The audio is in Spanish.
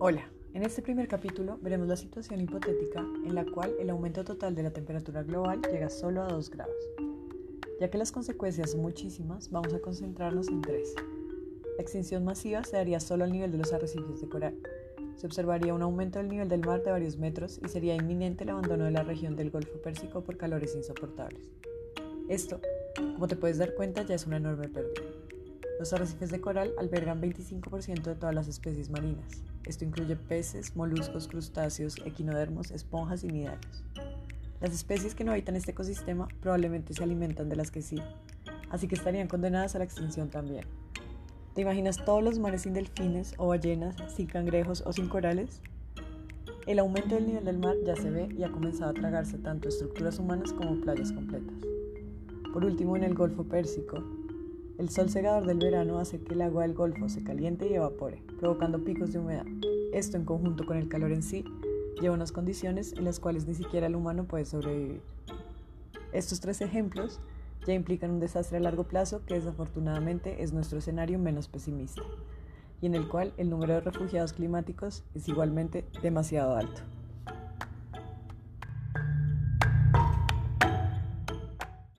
Hola, en este primer capítulo veremos la situación hipotética en la cual el aumento total de la temperatura global llega solo a 2 grados. Ya que las consecuencias son muchísimas, vamos a concentrarnos en tres. La extinción masiva se daría solo al nivel de los arrecifes de coral. Se observaría un aumento del nivel del mar de varios metros y sería inminente el abandono de la región del Golfo Pérsico por calores insoportables. Esto, como te puedes dar cuenta, ya es una enorme pérdida. Los arrecifes de coral albergan 25% de todas las especies marinas. Esto incluye peces, moluscos, crustáceos, equinodermos, esponjas y nidarios. Las especies que no habitan este ecosistema probablemente se alimentan de las que sí, así que estarían condenadas a la extinción también. ¿Te imaginas todos los mares sin delfines o ballenas, sin cangrejos o sin corales? El aumento del nivel del mar ya se ve y ha comenzado a tragarse tanto estructuras humanas como playas completas. Por último, en el Golfo Pérsico, el sol cegador del verano hace que el agua del Golfo se caliente y evapore, provocando picos de humedad. Esto en conjunto con el calor en sí lleva unas condiciones en las cuales ni siquiera el humano puede sobrevivir. Estos tres ejemplos ya implican un desastre a largo plazo que desafortunadamente es nuestro escenario menos pesimista y en el cual el número de refugiados climáticos es igualmente demasiado alto.